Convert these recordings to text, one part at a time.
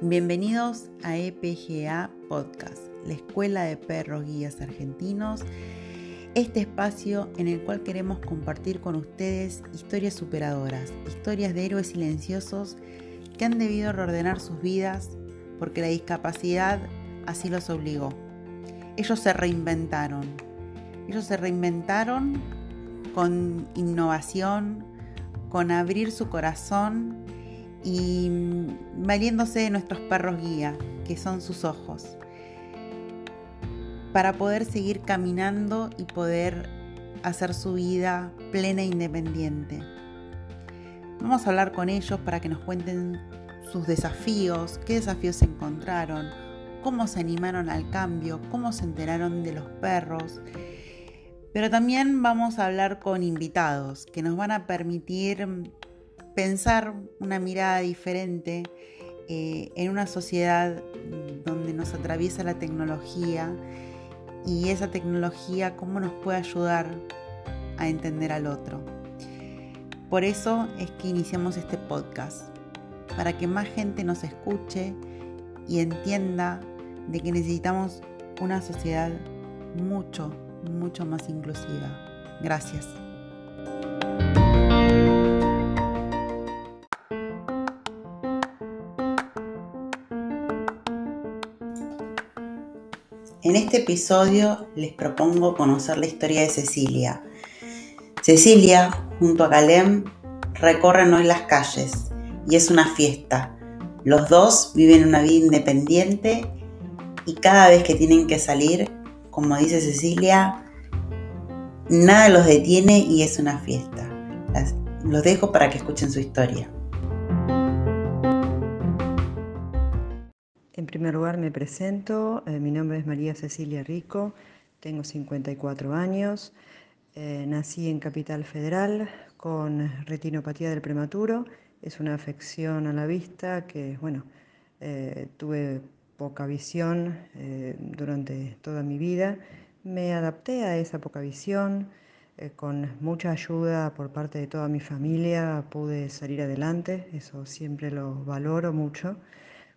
Bienvenidos a EPGA Podcast, la Escuela de Perros Guías Argentinos, este espacio en el cual queremos compartir con ustedes historias superadoras, historias de héroes silenciosos que han debido reordenar sus vidas porque la discapacidad así los obligó. Ellos se reinventaron, ellos se reinventaron con innovación, con abrir su corazón y valiéndose de nuestros perros guía, que son sus ojos, para poder seguir caminando y poder hacer su vida plena e independiente. Vamos a hablar con ellos para que nos cuenten sus desafíos, qué desafíos se encontraron, cómo se animaron al cambio, cómo se enteraron de los perros. Pero también vamos a hablar con invitados que nos van a permitir pensar una mirada diferente eh, en una sociedad donde nos atraviesa la tecnología y esa tecnología cómo nos puede ayudar a entender al otro. Por eso es que iniciamos este podcast, para que más gente nos escuche y entienda de que necesitamos una sociedad mucho, mucho más inclusiva. Gracias. Este episodio les propongo conocer la historia de Cecilia. Cecilia, junto a Calem, recorren hoy las calles y es una fiesta. Los dos viven una vida independiente y cada vez que tienen que salir, como dice Cecilia, nada los detiene y es una fiesta. los dejo para que escuchen su historia. Primer lugar me presento, eh, mi nombre es María Cecilia Rico, tengo 54 años, eh, nací en Capital Federal con retinopatía del prematuro, es una afección a la vista que, bueno, eh, tuve poca visión durante toda mi vida, me adapté a esa poca visión, con mucha ayuda por parte de toda mi familia pude salir adelante, eso siempre lo valoro mucho.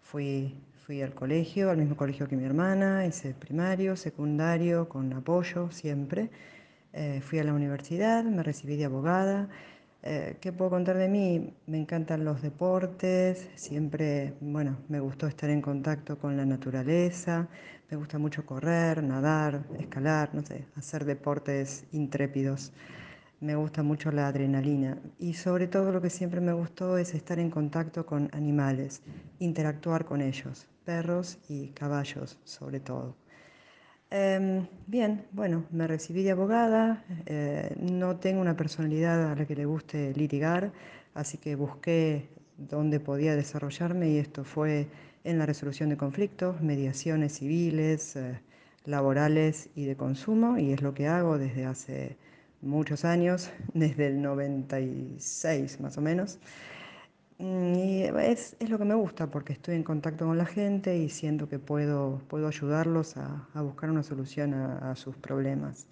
Fui Fui al colegio, al mismo colegio que mi hermana, hice primario, secundario, con apoyo siempre. Eh, fui a la universidad, me recibí de abogada. Eh, ¿Qué puedo contar de mí? Me encantan los deportes, siempre, bueno, me gustó estar en contacto con la naturaleza, me gusta mucho correr, nadar, escalar, no sé, hacer deportes intrépidos me gusta mucho la adrenalina y sobre todo lo que siempre me gustó es estar en contacto con animales, interactuar con ellos, perros y caballos sobre todo. Em, bien, bueno, me recibí de abogada, eh, no tengo una personalidad a la que le guste litigar, así que busqué dónde podía desarrollarme y esto fue en la resolución de conflictos, mediaciones civiles, eh, laborales y de consumo y es lo que hago desde hace muchos años, desde el 96 más o menos. Mm, y es, es, lo que me gusta porque estoy en contacto con la gente y siento que puedo, puedo ayudarlos a, a buscar una solución a, a sus problemas.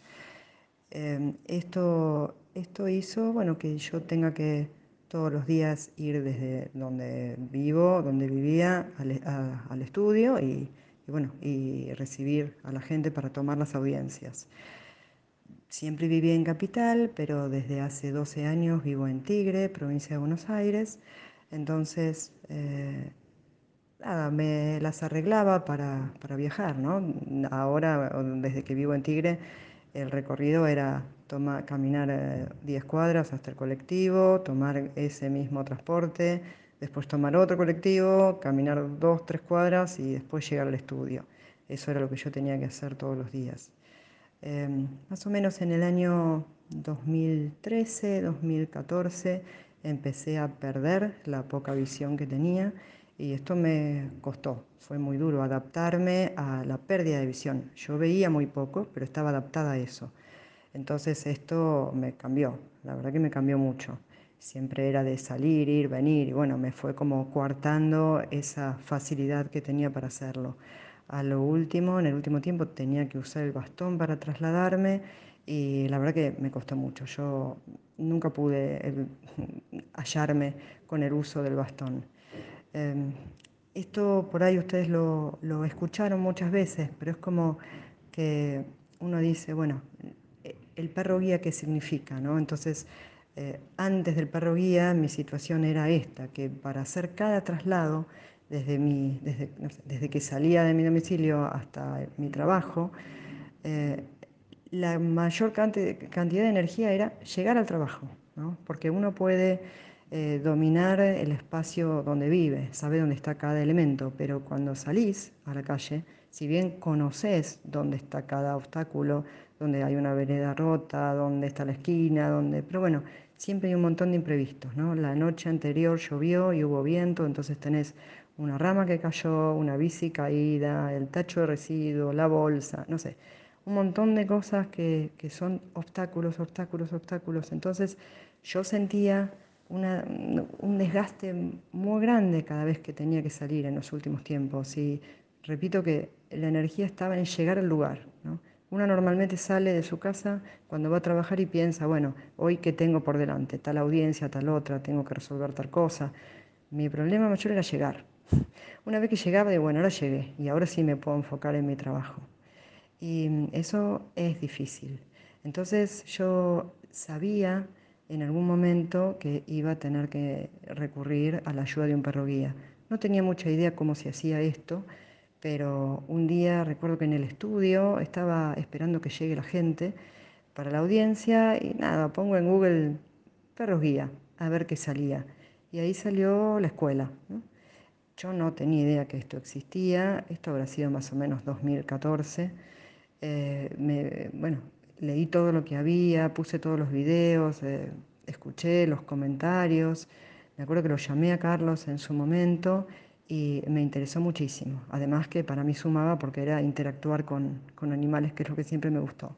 Eh, esto, esto hizo bueno, que yo tenga que todos los días ir desde donde vivo, donde vivía, al, al estudio y, y, bueno, y recibir a la gente para tomar las audiencias. Siempre viví en Capital, pero desde hace 12 años vivo en Tigre, provincia de Buenos Aires. Entonces, eh, nada, me las arreglaba para, para, viajar, ¿no? Ahora, desde que vivo en Tigre, el recorrido era tomar, caminar 10 eh, cuadras hasta el colectivo, tomar ese mismo transporte, después tomar otro colectivo, caminar 2, 3 cuadras y después llegar al estudio. Eso era lo que yo tenía que hacer todos los días. Em, más o menos en el año 2013, 2014, empecé a perder la poca visión que tenía y esto me costó, fue muy duro adaptarme a la pérdida de visión. Yo veía muy poco, pero estaba adaptada a eso. Entonces esto me cambió, la verdad que me cambió mucho. Siempre era de salir, ir, venir y bueno, me fue como coartando esa facilidad que tenía para hacerlo. A lo último, en el último tiempo tenía que usar el bastón para trasladarme y la verdad que me costó mucho. Yo nunca pude hallarme con el uso del bastón. Em, esto por ahí ustedes lo, lo escucharon muchas veces, pero es como que uno dice, bueno, el perro guía qué significa, ¿no? Entonces, eh, antes del perro guía mi situación era esta, que para hacer cada traslado, desde, mi, desde, desde que salía de mi domicilio hasta mi trabajo, eh, la mayor cantidad de energía era llegar al trabajo, ¿no? porque uno puede eh, dominar el espacio donde vive, sabe dónde está cada elemento, pero cuando salís a la calle, si bien conoces dónde está cada obstáculo, dónde hay una vereda rota, dónde está la esquina, dónde... Pero bueno, siempre hay un montón de imprevistos, ¿no? La noche anterior llovió y hubo viento, entonces tenés una rama que cayó, una bici caída, el tacho de residuos, la bolsa, no sé, un montón de cosas que, que son obstáculos, obstáculos, obstáculos. Entonces yo sentía un desgaste muy grande cada vez que tenía que salir en los últimos tiempos y repito que la energía estaba en llegar al lugar. ¿no? Una normalmente sale de su casa cuando va a trabajar y piensa, bueno, hoy qué tengo por delante, tal audiencia, tal otra, tengo que resolver tal cosa. Mi problema mayor era llegar. Una vez que llegaba, de bueno, ahora llegué y ahora sí me puedo enfocar en mi trabajo. Y eso es difícil. Entonces yo sabía en algún momento que iba a tener que recurrir a la ayuda de un perro guía. No tenía mucha idea cómo se hacía esto, pero un día recuerdo que en el estudio estaba esperando que llegue la gente para la audiencia y nada, pongo en Google perros guía a ver qué salía. Y ahí salió la escuela. Yo no tenía idea que esto existía, esto habrá sido más o menos 2014. Eh, me, bueno, leí todo lo que había, puse todos los videos, eh, escuché los comentarios. Me acuerdo que lo llamé a Carlos en su momento y me interesó muchísimo. Además que para mí sumaba porque era interactuar con, con, animales, que es lo que siempre me gustó.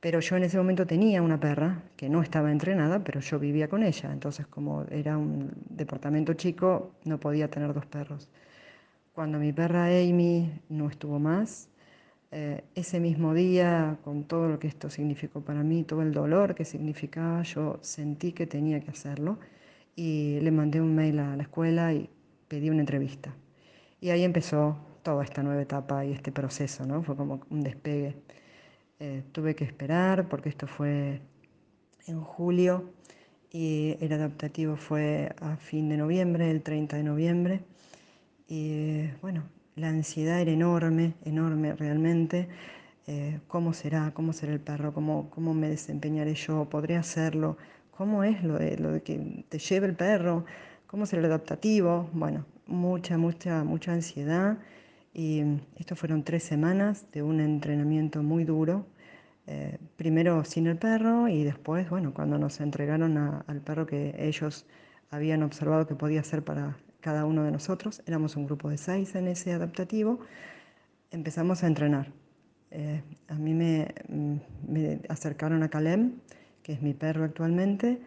Pero yo en ese momento tenía una perra que no estaba entrenada, pero yo vivía con ella. Entonces, como era un departamento chico, no podía tener dos perros. Cuando mi perra Amy no estuvo más, eh, ese mismo día, con todo lo que esto significó para mí, todo el dolor que significaba, yo sentí que tenía que hacerlo y le mandé un mail a la escuela y pedí una entrevista. Y ahí empezó toda esta nueva etapa y este proceso, ¿no? Fue como un despegue. Eh, tuve que esperar porque esto fue en julio y el adaptativo fue a fin de noviembre, el 30 de noviembre. Y bueno, la ansiedad era enorme, enorme realmente. Eh, ¿Cómo será? ¿Cómo será el perro? ¿Cómo, ¿Cómo me desempeñaré yo? ¿Podré hacerlo? ¿Cómo es lo de, lo de que te lleve el perro? Cómo ser el adaptativo, bueno, mucha, mucha, mucha ansiedad. Y esto fueron tres semanas de un entrenamiento muy duro, eh, primero sin el perro y después, bueno, cuando nos entregaron al perro que ellos habían observado que podía ser para cada uno de nosotros, éramos un grupo de seis en ese adaptativo, empezamos a entrenar. Eh, a mí me, me acercaron a Calem, que es mi perro actualmente,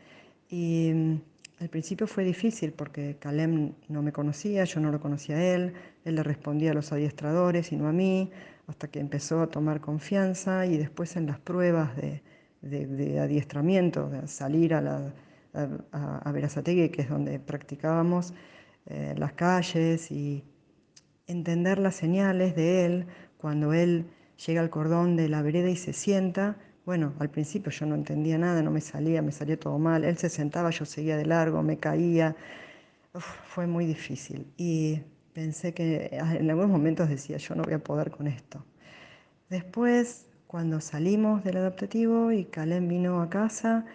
y al principio fue difícil porque Calem no me conocía, yo no lo conocía a él, él le respondía a los adiestradores y no a mí, hasta que empezó a tomar confianza y después en las pruebas de, de, adiestramiento, de salir a, la, a, a Verazategui, que es donde practicábamos eh, las calles y entender las señales de él cuando él llega al cordón de la vereda y se sienta, bueno, al principio yo no entendía nada, no me salía, me salía todo mal. Él se sentaba, yo seguía de largo, me caía. fue muy difícil. Y pensé que ah, en algunos momentos decía, yo no voy a poder con esto. Después, cuando salimos del adaptativo y Calem vino a casa,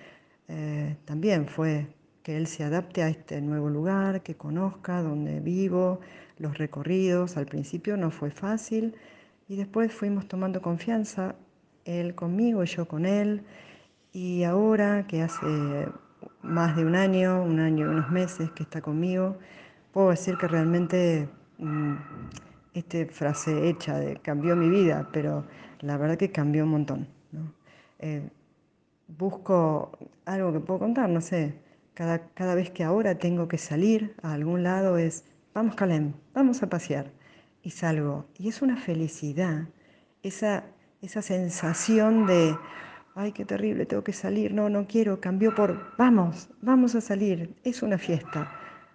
eh, también fue que él se adapte a este nuevo lugar, que conozca dónde vivo, los recorridos. Al principio no fue fácil y después fuimos tomando confianza él conmigo yo con él. Y ahora que hace más de un año, un año y unos meses que está conmigo, puedo decir que realmente mm, esta frase hecha cambió mi vida, pero la verdad que cambió un montón. Eh, busco algo que puedo contar, no sé, cada, cada vez que ahora tengo que salir a algún lado es, vamos Calem, vamos a pasear. Y salgo. Y es una felicidad, esa esa sensación de, ay, qué terrible, tengo que salir, no, no quiero, cambió por, vamos, vamos a salir, es una fiesta.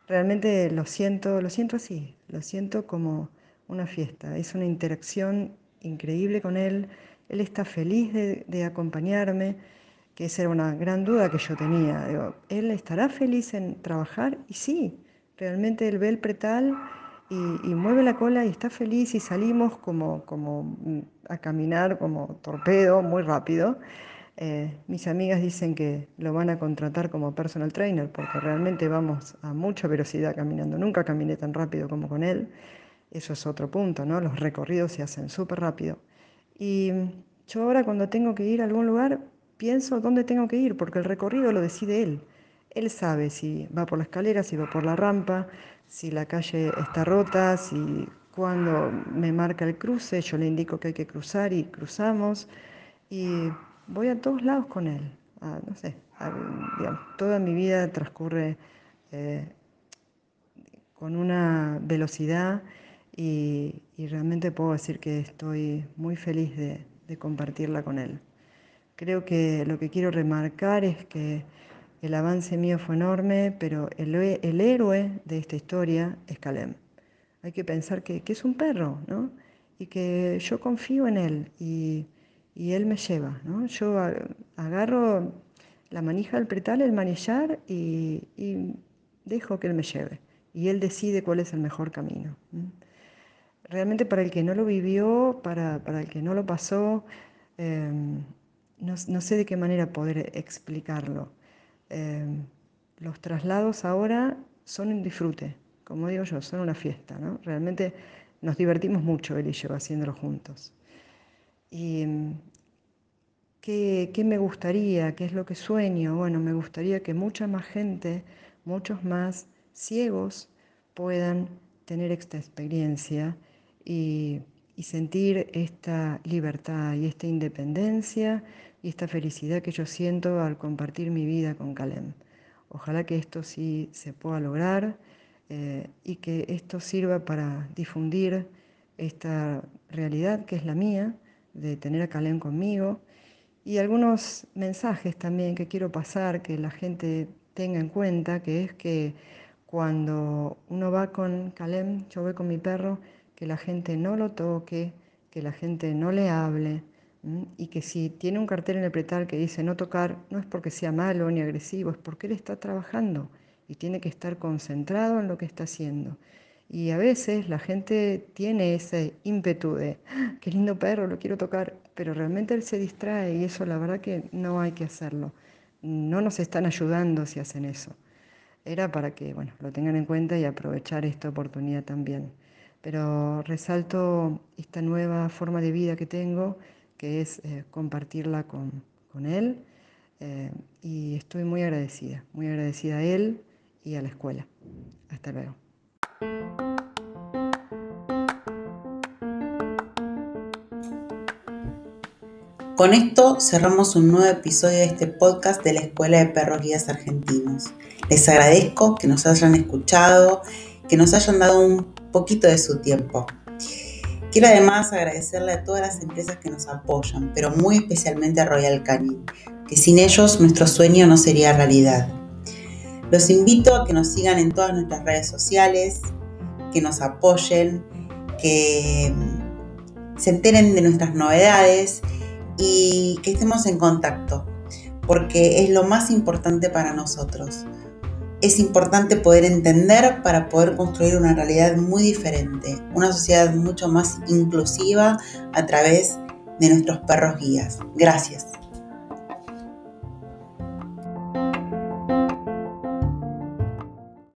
Realmente lo siento, lo siento así, lo siento como una fiesta, es una interacción increíble con él, él está feliz de, acompañarme, que esa era una gran duda que yo tenía. ¿Él estará feliz en trabajar? Y sí, realmente él ve el pretal y, mueve la cola y está feliz y salimos como, como a caminar como torpedo muy rápido. Eh, mis amigas dicen que lo van a contratar como personal trainer porque realmente vamos a mucha velocidad caminando. Nunca caminé tan rápido como con él. Eso es otro punto, ¿no? Los recorridos se hacen súper rápido. Y yo ahora cuando tengo que ir a algún lugar pienso dónde tengo que ir porque el recorrido lo decide él. Él sabe si va por la escalera, si va por la rampa, si la calle está rota, si cuando me marca el cruce yo le indico que hay que cruzar y cruzamos. Y voy a todos lados con él. no sé, toda mi vida transcurre eh, con una velocidad y, realmente puedo decir que estoy muy feliz de, compartirla con él. Creo que lo que quiero remarcar es que el avance mío fue enorme, pero el, héroe de esta historia es Calem. Hay que pensar que, es un perro, ¿no? Y que yo confío en él y, él me lleva. Yo agarro la manija del pretal, el manillar y, dejo que él me lleve. Y él decide cuál es el mejor camino realmente para el que no lo vivió, para, el que no lo pasó, em, no, sé de qué manera poder explicarlo. Em, los traslados ahora son un disfrute, como digo yo, son una fiesta, ¿no? Realmente nos divertimos mucho él y yo haciéndolo juntos. Y em, ¿qué, ¿qué me gustaría? ¿Qué es lo que sueño? Bueno, me gustaría que mucha más gente, muchos más ciegos puedan tener esta experiencia y, sentir esta libertad y esta independencia y esta felicidad que yo siento al compartir mi vida con Calem. Ojalá que esto sí se pueda lograr eh, y que esto sirva para difundir esta realidad que es la mía, de tener a Calem conmigo, y algunos mensajes también que quiero pasar, que la gente tenga en cuenta, que es que cuando uno va con Calem, yo voy con mi perro, que la gente no lo toque, que la gente no le hable y que si tiene un cartel en el pretal que dice no tocar, no es porque sea malo ni agresivo, es porque él está trabajando y tiene que estar concentrado en lo que está haciendo. Y a veces la gente tiene ese ímpetu de, ah, qué lindo perro, lo quiero tocar, pero realmente él se distrae y eso la verdad que no hay que hacerlo. No nos están ayudando si hacen eso. Era para que, bueno, lo tengan en cuenta y aprovechar esta oportunidad también pero resalto esta nueva forma de vida que tengo, que es eh, compartirla con, él, eh, y estoy muy agradecida, muy agradecida a él y a la escuela. Hasta luego. Con esto cerramos un nuevo episodio de este podcast de la Escuela de Perros Guías Argentinos. Les agradezco que nos hayan escuchado, que nos hayan dado un poquito de su tiempo. Quiero además agradecerle a todas las empresas que nos apoyan, pero muy especialmente a Royal Canin, que sin ellos nuestro sueño no sería realidad. Los invito a que nos sigan en todas nuestras redes sociales, que nos apoyen, que se enteren de nuestras novedades y que estemos en contacto, porque es lo más importante para nosotros es importante poder entender para poder construir una realidad muy diferente, una sociedad mucho más inclusiva a través de nuestros perros guías. Gracias.